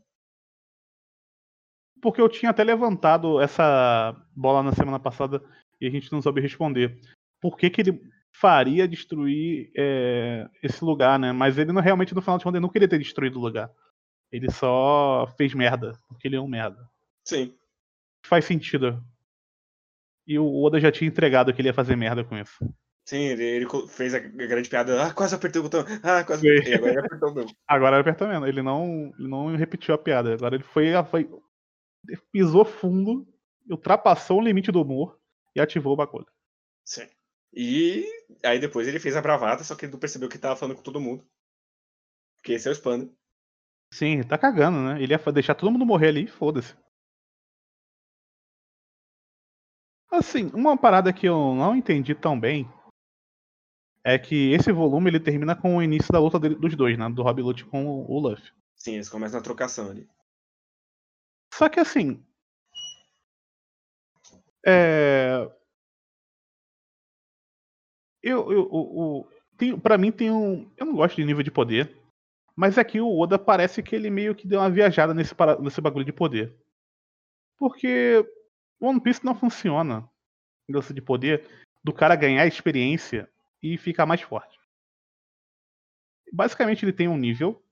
Porque eu tinha até levantado essa bola na semana passada e a gente não soube responder. Por que, que ele faria destruir é, esse lugar, né? Mas ele não, realmente, no final de contas, não queria ter destruído o lugar. Ele só fez merda, porque ele é um merda. Sim. Faz sentido. E o Oda já tinha entregado que ele ia fazer merda com isso. Sim, ele, ele fez a grande piada. Ah, quase apertei o botão. Ah, quase apertei. Agora ele apertou mesmo. Agora era apertamento. Ele não, ele não repetiu a piada. Agora ele foi, foi. pisou fundo, ultrapassou o limite do humor e ativou o bagulho. Sim. E aí depois ele fez a bravata, só que ele não percebeu que tava falando com todo mundo. Porque esse é o Spanda. Sim, tá cagando, né? Ele ia deixar todo mundo morrer ali e foda-se. Assim, uma parada que eu não entendi tão bem é que esse volume ele termina com o início da luta dos dois, né? Do Rob Lute com o, Luffy. Sim, eles começam na trocação ali. Só que assim. É. Eu, eu, o, tem, pra mim tem um. Eu não gosto de nível de poder. Mas aqui o Oda parece que ele meio que deu uma viajada nesse, para- nesse bagulho de poder. Porque One Piece não funciona nesse de poder do cara ganhar experiência e ficar mais forte. Basicamente ele tem um nível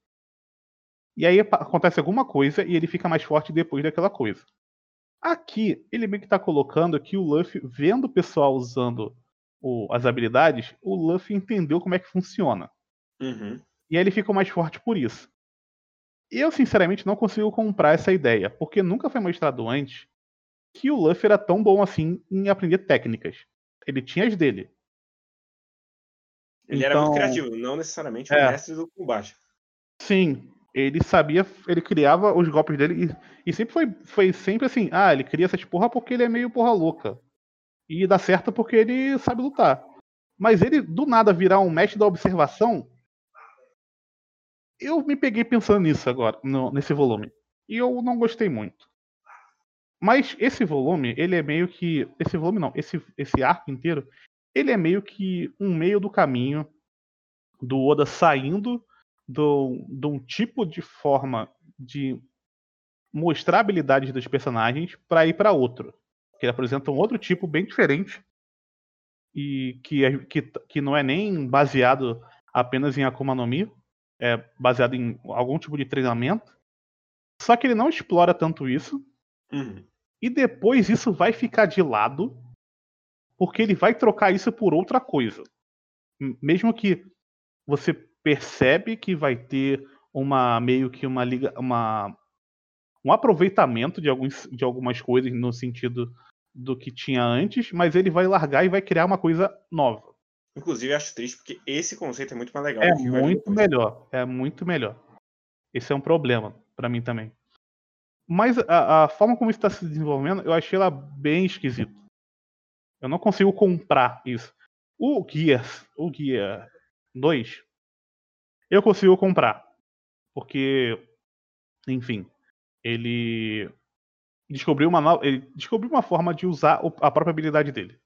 e aí acontece alguma coisa e ele fica mais forte depois daquela coisa. Aqui, ele meio que tá colocando que o Luffy, vendo o pessoal usando o, as habilidades, o Luffy entendeu como é que funciona. Uhum. E aí ele ficou mais forte por isso. Eu, sinceramente, não consigo comprar essa ideia, porque nunca foi mostrado antes que o Luffy era tão bom assim em aprender técnicas. Ele tinha as dele. Ele era muito Então- criativo, não necessariamente o É. mestre do combate. Sim, ele sabia, ele criava os golpes dele e, e sempre foi, foi sempre assim, ah, ele cria essas porra porque ele é meio porra louca. E dá certo porque ele sabe lutar. Mas ele, do nada, virar um mestre da observação, eu me peguei pensando nisso agora, no- nesse volume. E eu não gostei muito. Mas esse volume, ele é meio que. Esse volume não, esse, esse arco inteiro, ele é meio que um meio do caminho do Oda saindo do, de um tipo de forma de mostrar habilidades dos personagens para ir para outro. Que ele apresenta um outro tipo bem diferente e que, é- que, que não é nem baseado apenas em Akuma no Mi, é baseado em algum tipo de treinamento. Só que ele não explora tanto isso Uhum. e depois isso vai ficar de lado porque ele vai trocar isso por outra coisa. Mesmo que você percebe que vai ter uma meio que uma liga, uma um aproveitamento de alguns de algumas coisas no sentido do que tinha antes, mas ele vai largar e vai criar uma coisa nova. Inclusive, eu acho triste porque esse conceito é muito mais legal. É muito melhor, é muito melhor. Esse é um problema pra mim também. Mas a, a forma como isso está se desenvolvendo, eu achei ela bem esquisita. Eu não consigo comprar isso. O Gear, o Gear 2, eu consigo comprar. Porque, enfim, ele descobriu uma ele descobriu uma forma de usar a própria habilidade dele.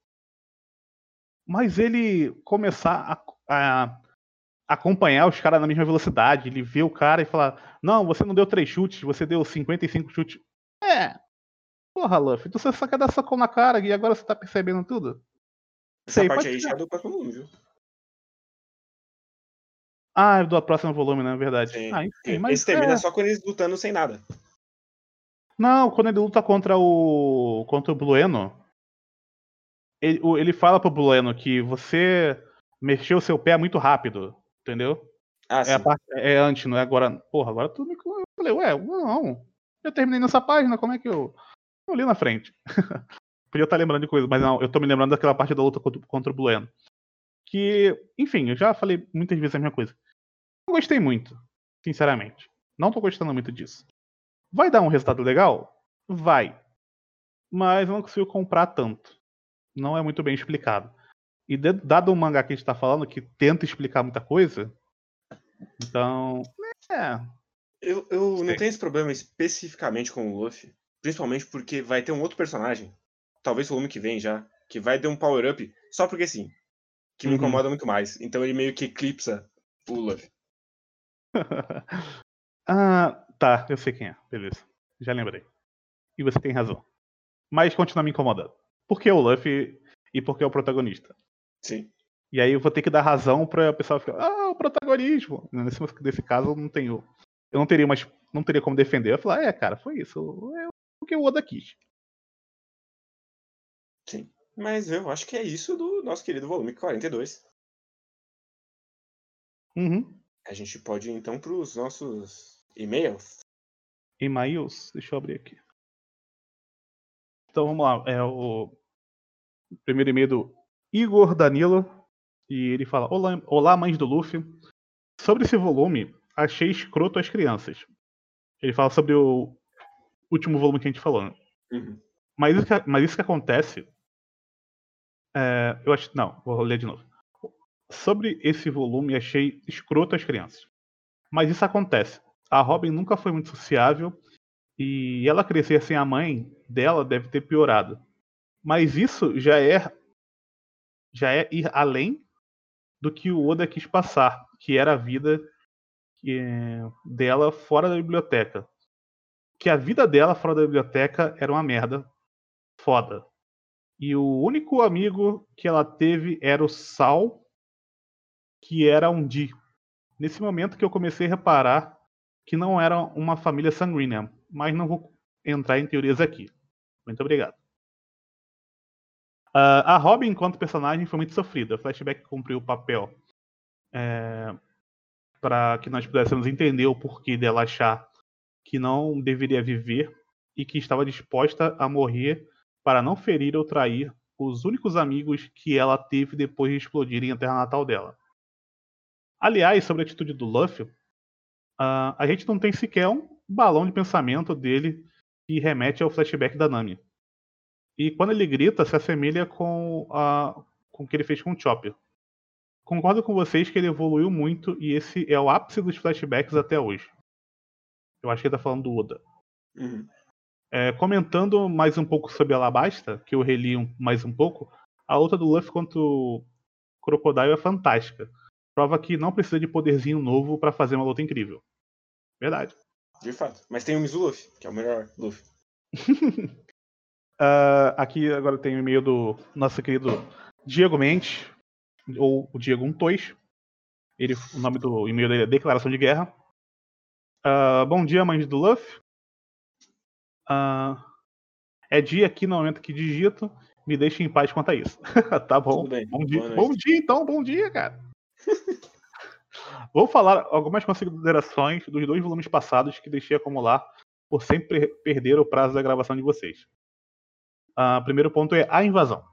Mas ele começar a, a acompanhar os caras na mesma velocidade, ele vê o cara e falar: Não, você não deu três chutes, você deu 55 chutes. É. Porra, Luffy, tu só quer dar socão na cara e agora você tá percebendo tudo? Essa Sei, parte aí já é do próximo volume, viu? Ah, é do próximo volume, na verdade. Sim. Ah, enfim, mas. Esse termina é. só com eles lutando sem nada. Não, quando ele luta contra o. contra o Blueno, ele, ele fala pro Blueno que você mexeu seu pé muito rápido, entendeu? Ah, É, a sim. parte, é antes, não é agora. Porra, agora tu me. Eu falei, ué, não. Eu terminei nessa página, como é que eu. Eu li na frente. Podia estar lembrando de coisa, mas não, eu tô me lembrando daquela parte da luta contra, o Blueno. Que, enfim, eu já falei muitas vezes a mesma coisa. Não gostei muito, sinceramente. Não tô gostando muito disso. Vai dar um resultado legal? Vai. Mas eu não consigo comprar tanto. Não é muito bem explicado. E de- dado o mangá que a gente tá falando, que tenta explicar muita coisa, então. É. Eu, eu não tenho esse problema especificamente com o Luffy. Principalmente porque vai ter um outro personagem, talvez o volume que vem já, que vai ter um power-up só porque sim. Que me Uhum. incomoda muito mais. Então ele meio que eclipsa o Luffy. ah, tá, eu sei quem é. Beleza. Já lembrei. E você tem razão. Mas continua me incomodando. Porque é o Luffy e porque é o protagonista. Sim. E aí eu vou ter que dar razão pra pessoa ficar, ah, o protagonismo. Nesse, nesse caso eu não tenho. Eu não teria mais. Não teria como defender. Eu falar, é, cara, foi isso. É o que o Oda quis. Sim. Mas eu acho que é isso do nosso querido volume 42. Uhum. A gente pode ir então para os nossos e-mails. E-mails, deixa eu abrir aqui. Então vamos lá. É o primeiro e-mail do Igor Danilo. E ele fala: Olá, olá, mães do Luffy. Sobre esse volume, achei escroto as crianças. Ele fala sobre o último volume que a gente falou. né? Uhum. Mas isso que, mas isso que acontece. é, eu acho. Não, vou ler de novo. Sobre esse volume, achei escroto as crianças. Mas isso acontece. A Robin nunca foi muito sociável e ela crescer sem a mãe dela deve ter piorado. Mas isso já é já é ir além do que o Oda quis passar, que era a vida dela fora da biblioteca. Que a vida dela fora da biblioteca era uma merda foda. E o único amigo que ela teve era o Sal, que era um Di. Nesse momento que eu comecei a reparar que não era uma família sanguínea, mas não vou entrar em teorias aqui. Muito obrigado. Uh, a Robin, enquanto personagem, foi muito sofrida. O flashback cumpriu o papel é, para que nós pudéssemos entender o porquê dela achar que não deveria viver e que estava disposta a morrer para não ferir ou trair os únicos amigos que ela teve depois de explodirem a terra natal dela. Aliás, sobre a atitude do Luffy, uh, a gente não tem sequer um balão de pensamento dele que remete ao flashback da Nami. E quando ele grita, se assemelha com, a, com o que ele fez com o Chopper. Concordo com vocês que ele evoluiu muito e esse é o ápice dos flashbacks até hoje. Eu acho que ele tá falando do Oda. Uhum. É, comentando mais um pouco sobre Alabasta, que eu reli um, mais um pouco, a luta do Luffy contra o Crocodile é fantástica. Prova que não precisa de poderzinho novo para fazer uma luta incrível. Verdade. De fato. Mas tem o Mizu Luffy, que é o melhor Luffy. uh, aqui agora tem o e-mail do nosso querido Diego Mendes, ou o Diego 12. Ele, o nome do e-mail dele é Declaração de Guerra. Uh, bom dia, mães do Luffy. Uh, é dia aqui no momento que digito. Me deixe em paz quanto a isso. tá bom. Bom dia. Bom dia, então. Bom dia, cara. Vou falar algumas considerações dos dois volumes passados que deixei acumular por sempre perder o prazo da gravação de vocês. O uh, primeiro ponto é a invasão.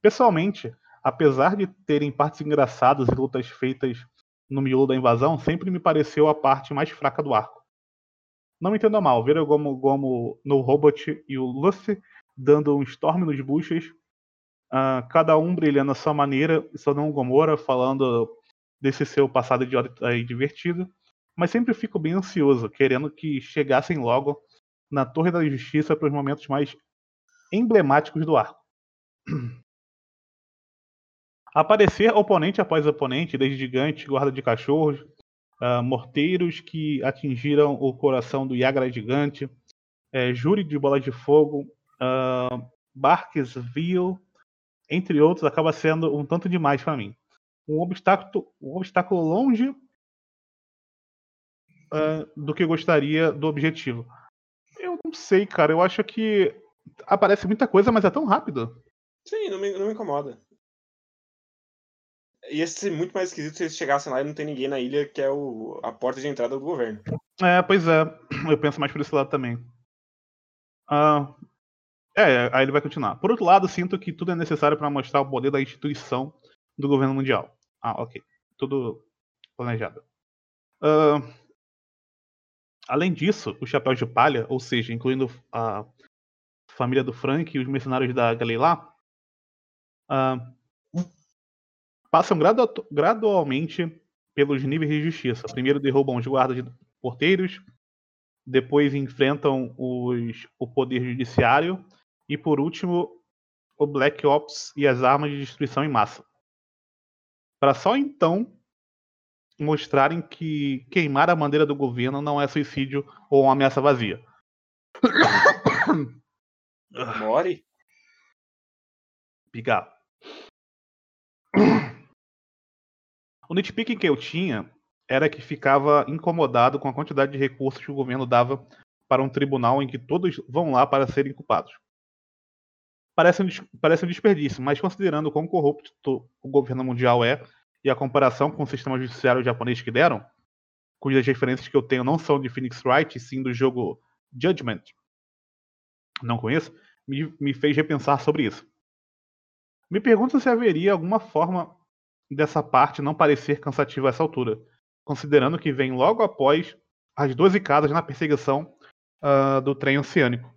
Pessoalmente, apesar de terem partes engraçadas e lutas feitas no miolo da invasão, sempre me pareceu a parte mais fraca do arco. Não me entenda mal, ver o Gomu Gomu no Robot e o Luffy dando um storm nos buchas, uh, cada um brilhando a sua maneira, só não o Gomora falando desse seu passado idiota e divertido, mas sempre fico bem ansioso, querendo que chegassem logo na Torre da Justiça para os momentos mais emblemáticos do arco. Aparecer oponente após oponente, desde gigantes, guarda de cachorros, uh, morteiros que atingiram o coração do Yagra gigante, é, júri de bola de fogo, uh, Barques Vil, entre outros, acaba sendo um tanto demais para mim. Um obstáculo, um obstáculo longe uh, do que gostaria do objetivo. Eu não sei, cara. Eu acho que aparece muita coisa, mas é tão rápido. Sim, não me, não me incomoda. Ia ser muito mais esquisito se eles chegassem lá e não tem ninguém na ilha, que é o, a porta de entrada do governo. É, pois é. Eu penso mais por esse lado também. Uh, é, aí ele vai continuar. Por outro lado, sinto que tudo é necessário para mostrar o poder da instituição do governo mundial. Ah, ok. Tudo planejado. Uh, além disso, o chapéu de palha, ou seja, incluindo a família do Frank e os mercenários da Galilá, uh, passam gradu gradualmente pelos níveis de justiça. Primeiro derrubam os guardas de porteiros, depois enfrentam os, o poder judiciário e por último o Black Ops e as armas de destruição em massa. Para só então mostrarem que queimar a bandeira do governo não é suicídio ou uma ameaça vazia. More? Pigar. O nitpicking que eu tinha era que ficava incomodado com a quantidade de recursos que o governo dava para um tribunal em que todos vão lá para serem culpados. Parece um, parece um desperdício, mas considerando quão corrupto o governo mundial é e a comparação com o sistema judiciário japonês que deram, cujas referências que eu tenho não são de Phoenix Wright, sim do jogo Judgment, não conheço, me, me fez repensar sobre isso. Me pergunto se haveria alguma forma dessa parte não parecer cansativa a essa altura, considerando que vem logo após as 12 casas na perseguição uh, do trem oceânico.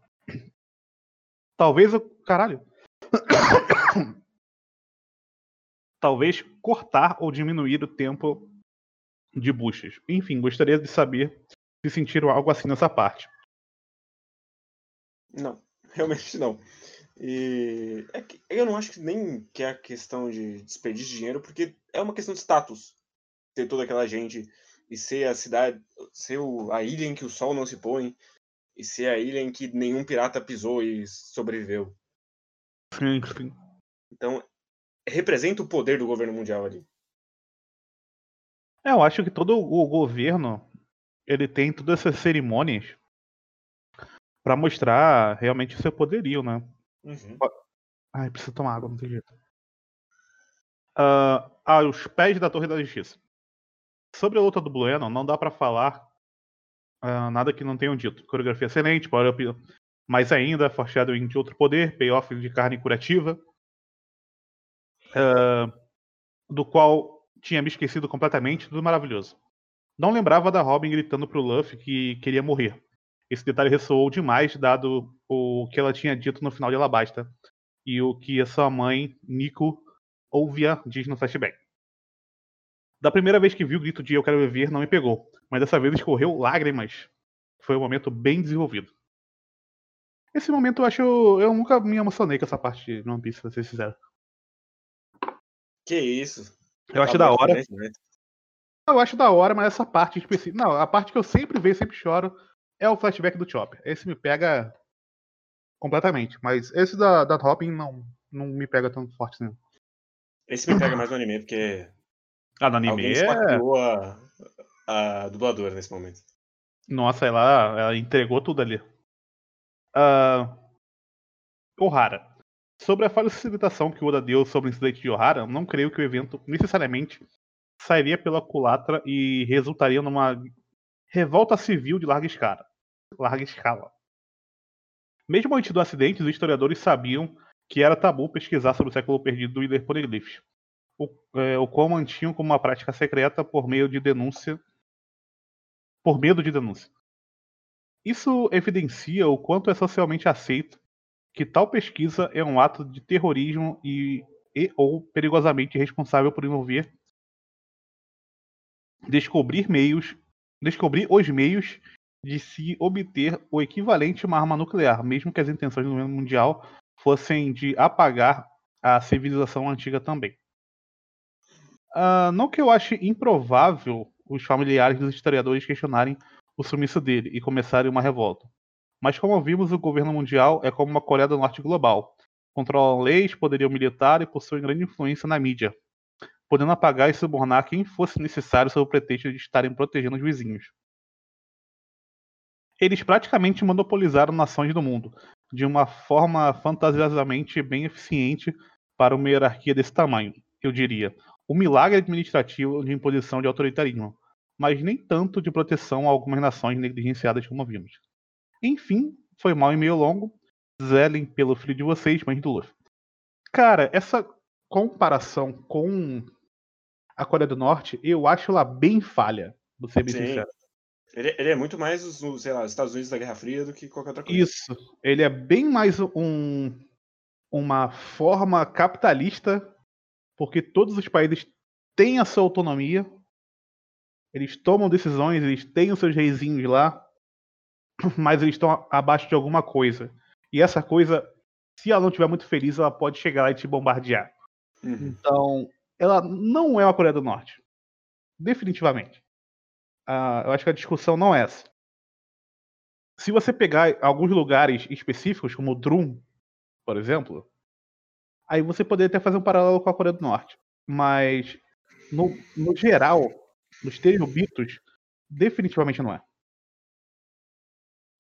Talvez o. Caralho. Talvez cortar ou diminuir o tempo de buchas. Enfim, gostaria de saber se sentiram algo assim nessa parte. Não, realmente não. E é que eu não acho que nem que é a questão de desperdício de dinheiro, porque é uma questão de status ter toda aquela gente e ser a cidade, ser o, a ilha em que o sol não se põe e ser a ilha em que nenhum pirata pisou e sobreviveu. Sim. Então, representa o poder do governo mundial ali. É, eu acho que todo o governo ele tem todas essas cerimônias para mostrar realmente o seu poderio, né? Uhum. Ai, preciso tomar água, não tem jeito. Uh, aos pés da Torre da Justiça. Sobre a luta do Bueno, não dá para falar uh, nada que não tenham dito. Coreografia excelente, power up mais ainda, foreshadowing de outro poder, payoff de carne curativa, uh, do qual tinha me esquecido completamente, tudo maravilhoso. Não lembrava da Robin gritando pro Luffy que queria morrer. Esse detalhe ressoou demais, dado o que ela tinha dito no final de Alabasta e o que a sua mãe, Nico, ouvia diz no flashback. Da primeira vez que vi o grito de Eu Quero Viver, não me pegou, mas dessa vez escorreu lágrimas. Foi um momento bem desenvolvido. Esse momento eu acho. Eu nunca me emocionei com essa parte de One Piece, pra ser sincero. Que isso? Eu acho da hora. Eu acho da hora, mas essa parte específica. Não, a parte que eu sempre vejo, sempre choro, é o flashback do Chopper. Esse me pega completamente. Mas esse da, da Robin não, não me pega tão forte, não. Esse me pega mais no anime, porque. Ah, no anime é. A, a dubladora nesse momento. Nossa, ela, ela entregou tudo ali. Uh, Ohara. Sobre a facilitação que o Oda deu sobre o incidente de Ohara, não creio que o evento necessariamente sairia pela culatra e resultaria numa revolta civil de larga escala. Larga escala. Mesmo antes do acidente, os historiadores sabiam que era tabu pesquisar sobre o século perdido do Willer Poneglyphs, o, é, o qual mantinham como uma prática secreta por meio de denúncia, por medo de denúncia. Isso evidencia o quanto é socialmente aceito que tal pesquisa é um ato de terrorismo e, e ou perigosamente responsável por envolver descobrir meios, descobrir os meios de se obter o equivalente a uma arma nuclear, mesmo que as intenções do governo mundial fossem de apagar a civilização antiga também. Uh, não que eu ache improvável os familiares dos historiadores questionarem o sumiço dele e começarem uma revolta. Mas como vimos, o governo mundial é como uma Coreia do Norte global. Controlam leis, poderio militar e possuem grande influência na mídia, podendo apagar e subornar quem fosse necessário sob o pretexto de estarem protegendo os vizinhos. Eles praticamente monopolizaram nações do mundo, de uma forma fantasiosamente bem eficiente para uma hierarquia desse tamanho, eu diria. O milagre administrativo de imposição de autoritarismo, mas nem tanto de proteção a algumas nações negligenciadas como vimos. Enfim, foi mal e meio longo. Zelem pelo filho de vocês, mas do Luffy. Cara, essa comparação com a Coreia do Norte, eu acho ela bem falha, vou ser bem Sim. sincero. Ele, ele, é muito mais os, sei lá, os Estados Unidos da Guerra Fria do que qualquer outra coisa. Isso. Ele é bem mais um, uma forma capitalista, porque todos os países têm a sua autonomia, eles tomam decisões, eles têm os seus reizinhos lá, mas eles estão abaixo de alguma coisa. E essa coisa, se ela não estiver muito feliz, ela pode chegar lá e te bombardear. Uhum. Então, ela não é uma Coreia do Norte. Definitivamente. Uh, eu acho que a discussão não é essa. Se você pegar alguns lugares específicos, como o Drum, por exemplo, aí você poderia até fazer um paralelo com a Coreia do Norte. Mas, no, no geral, nos teriobitos, definitivamente não é.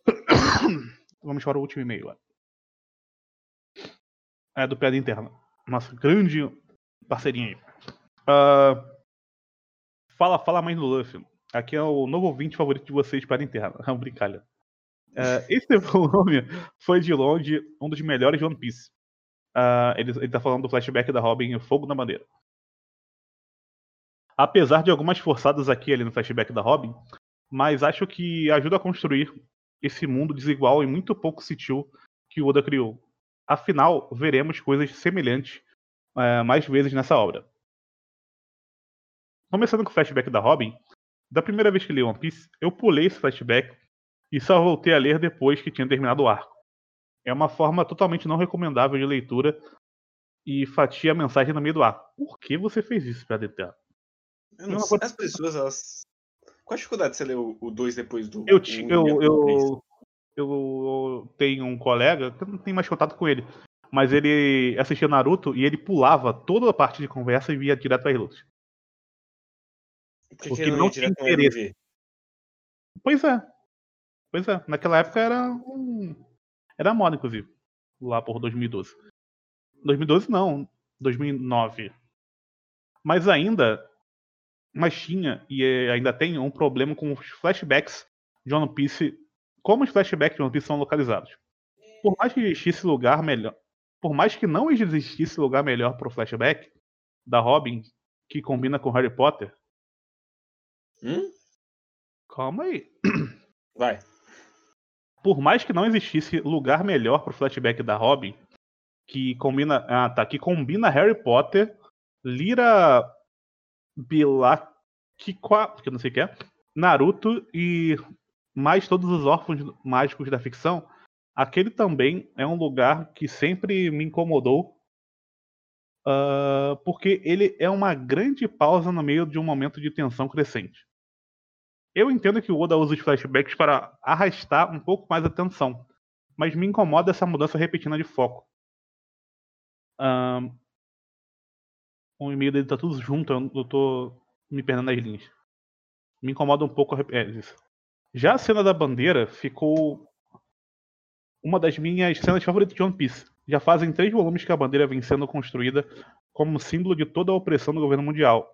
Vamos para o último e-mail. É do Piada Interna. Nossa grande parceirinha aí. Uh, fala, fala mais no Luffy. Aqui é o novo ouvinte favorito de vocês para a interna. É brincalha. Uh, esse volume foi de longe um dos melhores de One Piece. Uh, ele, ele tá falando do flashback da Robin Fogo na Bandeira. Apesar de algumas forçadas aqui ali no flashback da Robin, mas acho que ajuda a construir esse mundo desigual e muito pouco sutil que o Oda criou. Afinal, veremos coisas semelhantes uh, mais vezes nessa obra. Começando com o flashback da Robin, da primeira vez que li One Piece, eu pulei esse flashback e só voltei a ler depois que tinha terminado o arco. É uma forma totalmente não recomendável de leitura e fatia a mensagem no meio do arco. Por que você fez isso, Pedro Eterno? As pessoas, elas. Qual a dificuldade de você ler o 2 depois do. Eu, eu, eu, eu, tenho um colega, que eu não tenho mais contato com ele, mas ele assistia Naruto e ele pulava toda a parte de conversa e via direto para as lutas. Porque, Porque não tinha interesse. Pois é. Pois é. Naquela época era um... Era moda, inclusive. Lá por 2012. 2012 não, 2009. Mas ainda, mas tinha e é, ainda tem um problema com os flashbacks de One Piece, como os flashbacks de One Piece são localizados. Por mais que existisse lugar melhor, por mais que não existisse lugar melhor para o flashback da Robin que combina com Harry Potter. Hum? Calma aí. Vai. Por mais que não existisse lugar melhor para o flashback da Robin, que combina, ah, tá, que combina Harry Potter, Lira Bilakikwa, que eu não sei o que é, Naruto e mais todos os órfãos mágicos da ficção, aquele também é um lugar que sempre me incomodou, uh, porque ele é uma grande pausa no meio de um momento de tensão crescente. Eu entendo que o Oda usa os flashbacks para arrastar um pouco mais a tensão, mas me incomoda essa mudança repetida de foco. Um, o e-mail dele tá tudo junto, eu tô me perdendo nas linhas. Me incomoda um pouco é, isso. Já a cena da bandeira ficou uma das minhas cenas favoritas de One Piece. Já fazem três volumes que a bandeira vem sendo construída como símbolo de toda a opressão do governo mundial.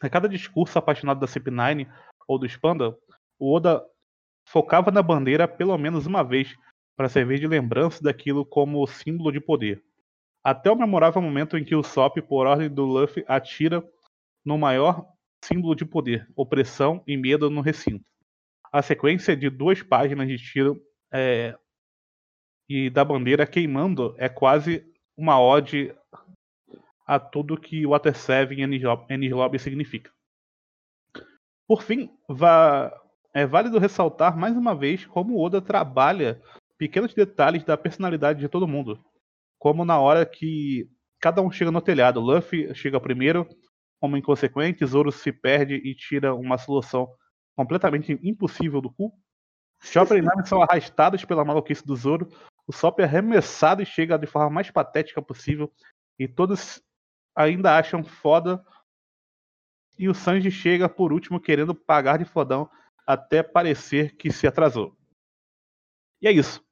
A cada discurso apaixonado da CP9 ou do Spanda, o Oda focava na bandeira pelo menos uma vez para servir de lembrança daquilo como símbolo de poder. Até o memorável momento em que o Sop, por ordem do Luffy, atira no maior símbolo de poder, opressão e medo no recinto. A sequência de duas páginas de tiro é, e da bandeira queimando é quase uma ode a tudo que Water 7 e Lobby significa. Por fim, é válido ressaltar mais uma vez como Oda trabalha pequenos detalhes da personalidade de todo mundo. Como na hora que cada um chega no telhado. Luffy chega primeiro, como inconsequente, Zoro se perde e tira uma solução completamente impossível do cu. Chopper e Nami são arrastados pela maluquice do Zoro. O Sop é arremessado e chega de forma mais patética possível. E todos ainda acham foda e o Sanji chega por último querendo pagar de fodão até parecer que se atrasou. E é isso.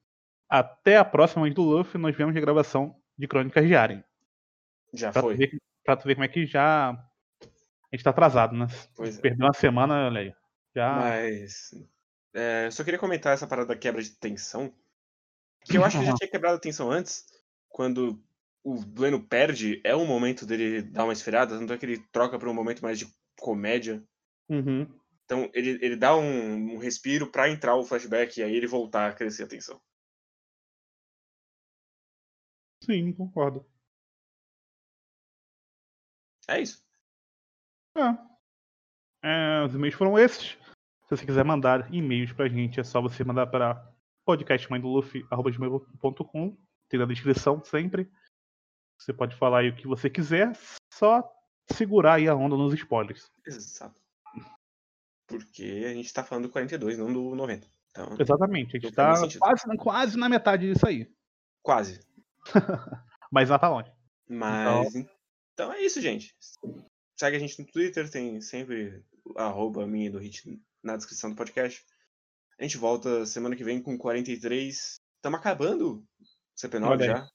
Até a próxima do Luffy, nós vemos a gravação de Crônicas de Aren. Já pra foi. Tu ver, pra tu ver como é que já. A gente tá atrasado, né? Pois é. Perdeu uma semana, olha aí. Já... Mas. É, só queria comentar essa parada da quebra de tensão. Que eu acho que já tinha quebrado a tensão antes, quando o Bueno perde, é um momento dele dar uma esfriada, tanto é que ele troca para um momento mais de comédia. Uhum. Então ele, ele dá um, um respiro para entrar o flashback e aí ele voltar a crescer a tensão. Sim, concordo. É isso. É. é os e-mails foram esses. Se você quiser mandar e-mails pra gente, é só você mandar para podcastmãedoluffy.com. Tem na descrição sempre. Você pode falar aí o que você quiser, só segurar aí a onda nos spoilers. Exato. Porque a gente tá falando do 42, não do 90. Então, Exatamente, a gente tá quase, quase na metade disso aí. Quase. Mas não tá longe. Mas. Então... então... é isso, gente. Segue a gente no Twitter, tem sempre arroba minha do hit na descrição do podcast. A gente volta semana que vem com 43. Estamos acabando CP9 já.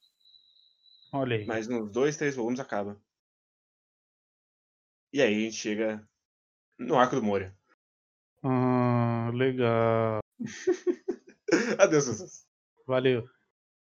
Olha aí. Mas nos dois, três volumes acaba. E aí a gente chega no arco do Moria. Ah, legal. Adeus. Valeu.